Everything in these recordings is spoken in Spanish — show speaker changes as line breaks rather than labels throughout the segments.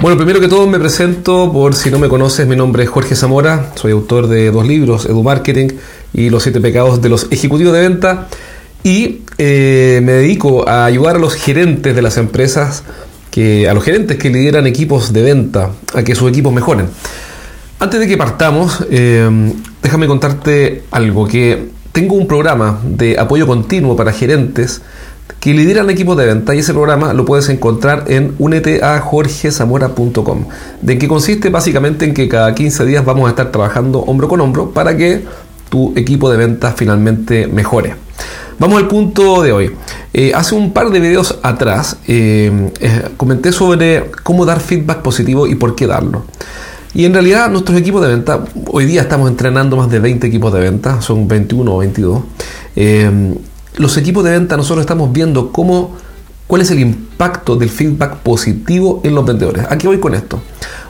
Bueno, primero que todo me presento, por si no me conoces, mi nombre es Jorge Zamora, soy autor de dos libros, Edu Marketing y Los siete pecados de los ejecutivos de venta, y eh, me dedico a ayudar a los gerentes de las empresas, que, a los gerentes que lideran equipos de venta, a que sus equipos mejoren. Antes de que partamos, eh, déjame contarte algo, que tengo un programa de apoyo continuo para gerentes que lideran equipos de venta y ese programa lo puedes encontrar en uneteajorgezamora.com de que consiste básicamente en que cada 15 días vamos a estar trabajando hombro con hombro para que tu equipo de ventas finalmente mejore. Vamos al punto de hoy. Eh, hace un par de videos atrás eh, eh, comenté sobre cómo dar feedback positivo y por qué darlo. Y en realidad nuestros equipos de venta, hoy día estamos entrenando más de 20 equipos de venta, son 21 o 22 los equipos de venta nosotros estamos viendo cómo, cuál es el impacto del feedback positivo en los vendedores. Aquí voy con esto.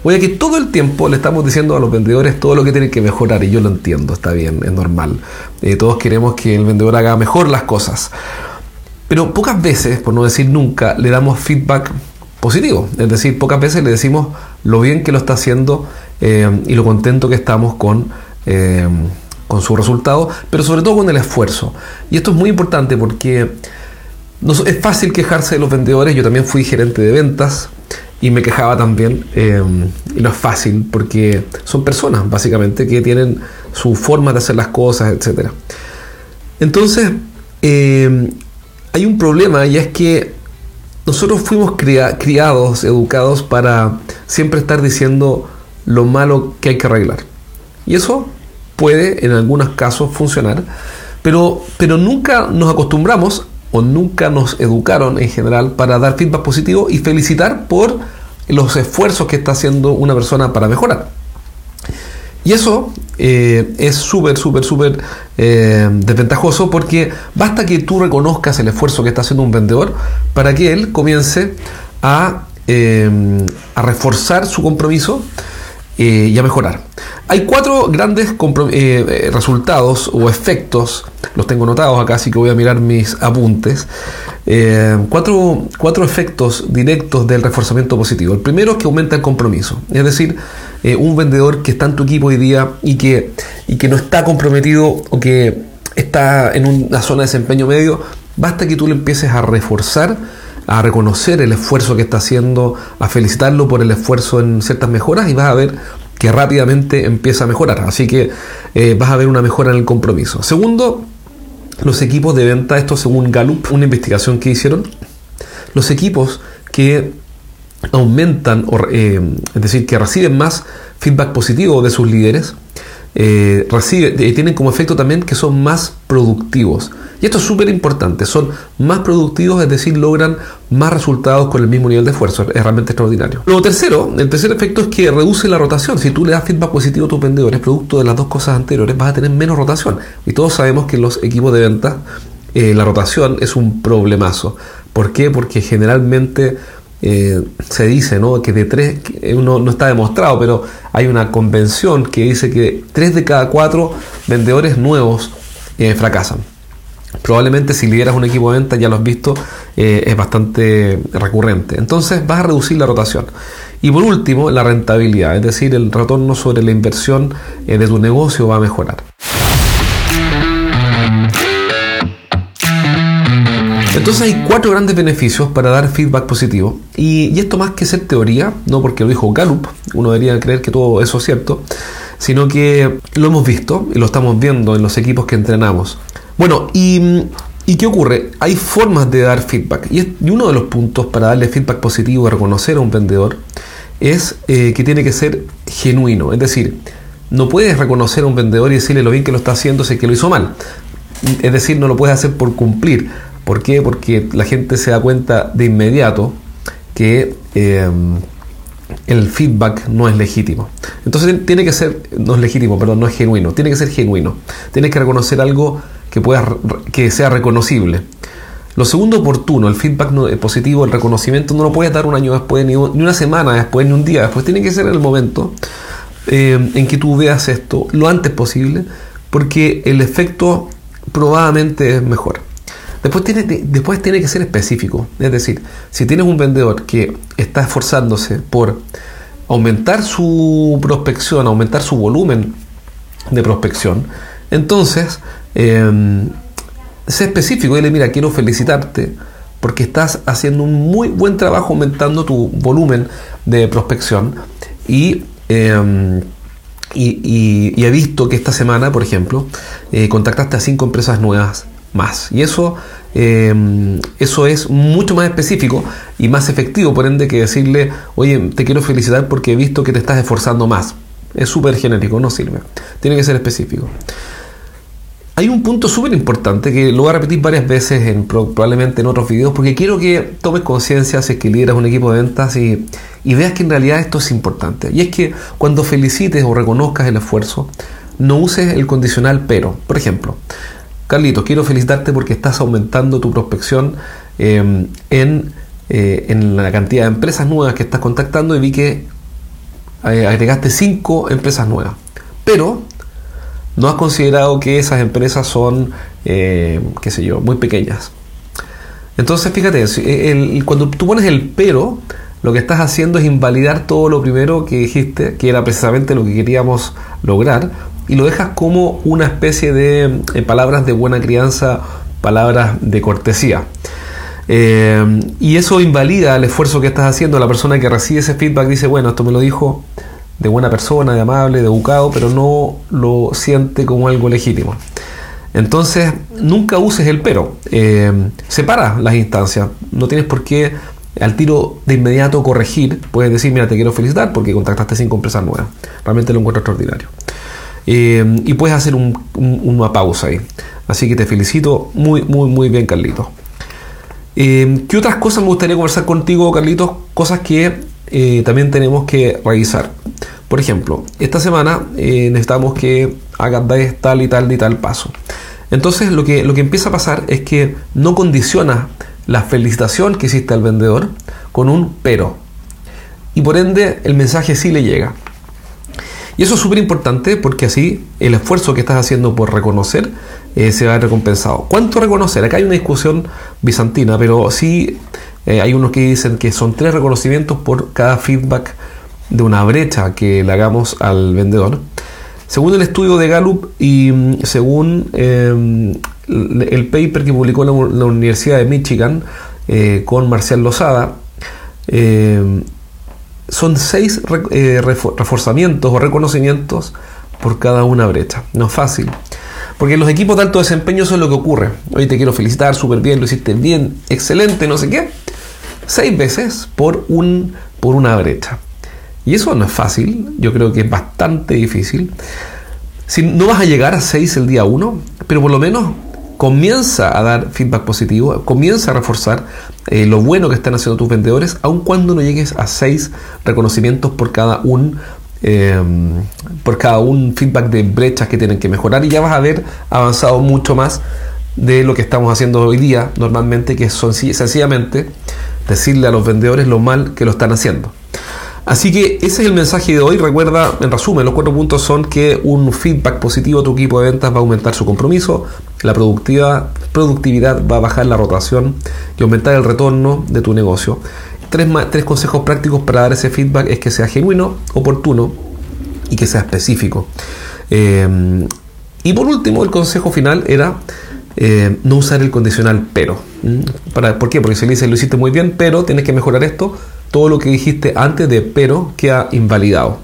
Voy a que todo el tiempo le estamos diciendo a los vendedores todo lo que tienen que mejorar y yo lo entiendo, está bien, es normal. Eh, todos queremos que el vendedor haga mejor las cosas. Pero pocas veces, por no decir nunca, le damos feedback positivo. Es decir, pocas veces le decimos lo bien que lo está haciendo eh, y lo contento que estamos con... Eh, con su resultado, pero sobre todo con el esfuerzo. Y esto es muy importante porque es fácil quejarse de los vendedores, yo también fui gerente de ventas y me quejaba también, eh, y no es fácil porque son personas básicamente que tienen su forma de hacer las cosas, etc. Entonces, eh, hay un problema y es que nosotros fuimos criados, educados para siempre estar diciendo lo malo que hay que arreglar. Y eso puede en algunos casos funcionar, pero, pero nunca nos acostumbramos o nunca nos educaron en general para dar feedback positivo y felicitar por los esfuerzos que está haciendo una persona para mejorar. Y eso eh, es súper, súper, súper eh, desventajoso porque basta que tú reconozcas el esfuerzo que está haciendo un vendedor para que él comience a, eh, a reforzar su compromiso y a mejorar. Hay cuatro grandes eh, eh, resultados o efectos, los tengo notados acá, así que voy a mirar mis apuntes. Eh, cuatro, cuatro, efectos directos del reforzamiento positivo. El primero es que aumenta el compromiso, es decir, un vendedor que está en tu equipo hoy día y que, y que no está comprometido o que está en una zona de desempeño medio, basta que tú le empieces a reforzar a reconocer el esfuerzo que está haciendo, a felicitarlo por el esfuerzo en ciertas mejoras y vas a ver que rápidamente empieza a mejorar. Así que eh, vas a ver una mejora en el compromiso. Segundo, los equipos de venta, esto según Gallup, una investigación que hicieron, los equipos que aumentan, eh, es decir, que reciben más feedback positivo de sus líderes, eh, tienen como efecto también que son más productivos. Y esto es súper importante, son más productivos, es decir, logran más resultados con el mismo nivel de esfuerzo, es realmente extraordinario. Lo tercero, el tercer efecto es que reduce la rotación. Si tú le das feedback positivo a tus vendedores, producto de las dos cosas anteriores, vas a tener menos rotación. Y todos sabemos que en los equipos de venta eh, la rotación es un problemazo. ¿Por qué? Porque generalmente eh, se dice ¿no? que de tres, uno no está demostrado, pero hay una convención que dice que tres de cada cuatro vendedores nuevos eh, fracasan. Probablemente si lideras un equipo de venta, ya lo has visto, eh, es bastante recurrente. Entonces vas a reducir la rotación. Y por último, la rentabilidad, es decir, el retorno sobre la inversión de tu negocio va a mejorar. Entonces hay cuatro grandes beneficios para dar feedback positivo. Y, esto más que ser teoría, no porque lo dijo Gallup, uno debería creer que todo eso es cierto, sino que lo hemos visto y lo estamos viendo en los equipos que entrenamos. Bueno, y, qué ocurre? Hay formas de dar feedback. Y, uno de los puntos para darle feedback positivo y reconocer a un vendedor es eh, que tiene que ser genuino. Es decir, no puedes reconocer a un vendedor y decirle lo bien que lo está haciendo si que lo hizo mal. Es decir, no lo puedes hacer por cumplir. ¿Por qué? Porque la gente se da cuenta de inmediato que eh, el feedback no es legítimo. Entonces tiene que ser, no es legítimo, perdón, no es genuino, tiene que ser genuino. Tienes que reconocer algo que, pueda, que sea reconocible. Lo segundo, oportuno, el feedback eh, positivo, el reconocimiento, no lo puedes dar un año después, ni, una semana después, ni un día después. Tiene que ser en el momento eh, en que tú veas esto lo antes posible, porque el efecto probablemente es mejor. Después tiene, después tiene que ser específico. Es decir, si tienes un vendedor que está esforzándose por aumentar su prospección, aumentar su volumen de prospección, entonces em, sé específico y dile, mira, quiero felicitarte porque estás haciendo un muy buen trabajo aumentando tu volumen de prospección y, em, he visto que esta semana, por ejemplo, eh, contactaste a cinco empresas nuevas más. Y eso, em, eso es mucho más específico y más efectivo, por ende, que decirle, oye, te quiero felicitar porque he visto que te estás esforzando más. Es súper genérico, no sirve. Tiene que ser específico. Hay un punto súper importante que lo voy a repetir varias veces, en, probablemente en otros videos, porque quiero que tomes conciencia si es que lideras un equipo de ventas y, y veas que en realidad esto es importante. Y es que cuando felicites o reconozcas el esfuerzo, no uses el condicional pero. Por ejemplo, Carlitos, quiero felicitarte porque estás aumentando tu prospección em, en, eh, en, la cantidad de empresas nuevas que estás contactando y vi que eh, agregaste 5 empresas nuevas. Pero no has considerado que esas empresas son, eh, qué sé yo, muy pequeñas. Entonces, fíjate, cuando tú pones el pero, lo que estás haciendo es invalidar todo lo primero que dijiste, que era precisamente lo que queríamos lograr, y lo dejas como una especie de eh, palabras de buena crianza, palabras de cortesía. Eh, y eso invalida el esfuerzo que estás haciendo. La persona que recibe ese feedback dice, bueno, esto me lo dijo de buena persona, de amable, de educado, pero no lo siente como algo legítimo. Entonces, nunca uses el pero. Eh, separa las instancias. No tienes por qué al tiro de inmediato corregir. Puedes decir, mira, te quiero felicitar porque contactaste cinco empresas nuevas. Realmente lo encuentro extraordinario. Eh, y puedes hacer una pausa ahí. Así que te felicito muy, muy, muy bien, Carlitos. Eh, ¿Qué otras cosas me gustaría conversar contigo, Carlitos? Cosas que eh, también tenemos que revisar. Por ejemplo, esta semana necesitamos que hagas tal y tal y tal paso. Entonces lo que, lo que empieza a pasar es que no condiciona la felicitación que hiciste al vendedor con un pero. Y por ende el mensaje sí le llega. Y eso es súper importante porque así el esfuerzo que estás haciendo por reconocer eh, se va a ver recompensado. ¿Cuánto reconocer? Acá hay una discusión bizantina, pero sí eh, hay unos que dicen que son tres reconocimientos por cada feedback de una brecha que le hagamos al vendedor. Según el estudio de Gallup y mm, según em, el paper que publicó la, Universidad de Michigan eh, con Marcial Lozada, em, son seis eh, reforzamientos o reconocimientos por cada una brecha. No es fácil. Porque en los equipos de alto desempeño es lo que ocurre. Hoy te quiero felicitar, súper bien, lo hiciste bien, excelente, no sé qué. Seis veces por, un, por una brecha. Y eso no es fácil, yo creo que es bastante difícil. Si no vas a llegar a seis el día uno, pero por lo menos comienza a dar feedback positivo, comienza a reforzar eh, lo bueno que están haciendo tus vendedores, aun cuando no llegues a seis reconocimientos por cada un em, por cada un feedback de brechas que tienen que mejorar y ya vas a haber avanzado mucho más de lo que estamos haciendo hoy día normalmente que son sencillamente decirle a los vendedores lo mal que lo están haciendo. Así que ese es el mensaje de hoy. Recuerda, en resumen, los cuatro puntos son que un feedback positivo a tu equipo de ventas va a aumentar su compromiso, la productividad, va a bajar la rotación y aumentar el retorno de tu negocio. Tres, consejos prácticos para dar ese feedback es que sea genuino, oportuno y que sea específico. Eh, y por último, el consejo final era eh, no usar el condicional pero. Para, ¿Por qué? Porque se le dice lo hiciste muy bien, pero tienes que mejorar esto todo lo que dijiste antes de pero queda invalidado.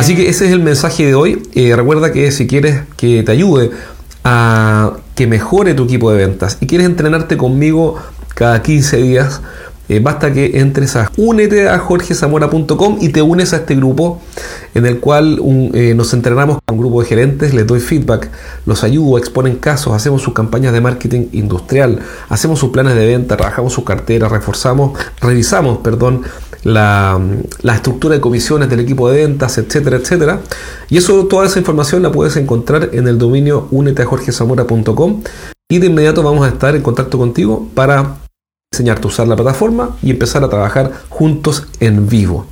Así que ese es el mensaje de hoy. Eh, recuerda que si quieres que te ayude a que mejore tu equipo de ventas y quieres entrenarte conmigo cada 15 días, eh, basta que entres a únete a jorgezamora.com y te unes a este grupo en el cual eh, nos entrenamos con un grupo de gerentes, les doy feedback, los ayudo, exponen casos, hacemos sus campañas de marketing industrial, hacemos sus planes de venta, trabajamos sus carteras, reforzamos, revisamos, perdón, la, la, estructura de comisiones del equipo de ventas, etcétera, etcétera. Y eso, toda esa información la puedes encontrar en el dominio úneteajorgezamora.com y de inmediato vamos a estar en contacto contigo para enseñarte a usar la plataforma y empezar a trabajar juntos en vivo.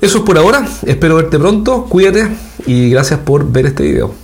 Eso es por ahora, espero verte pronto, cuídate y gracias por ver este video.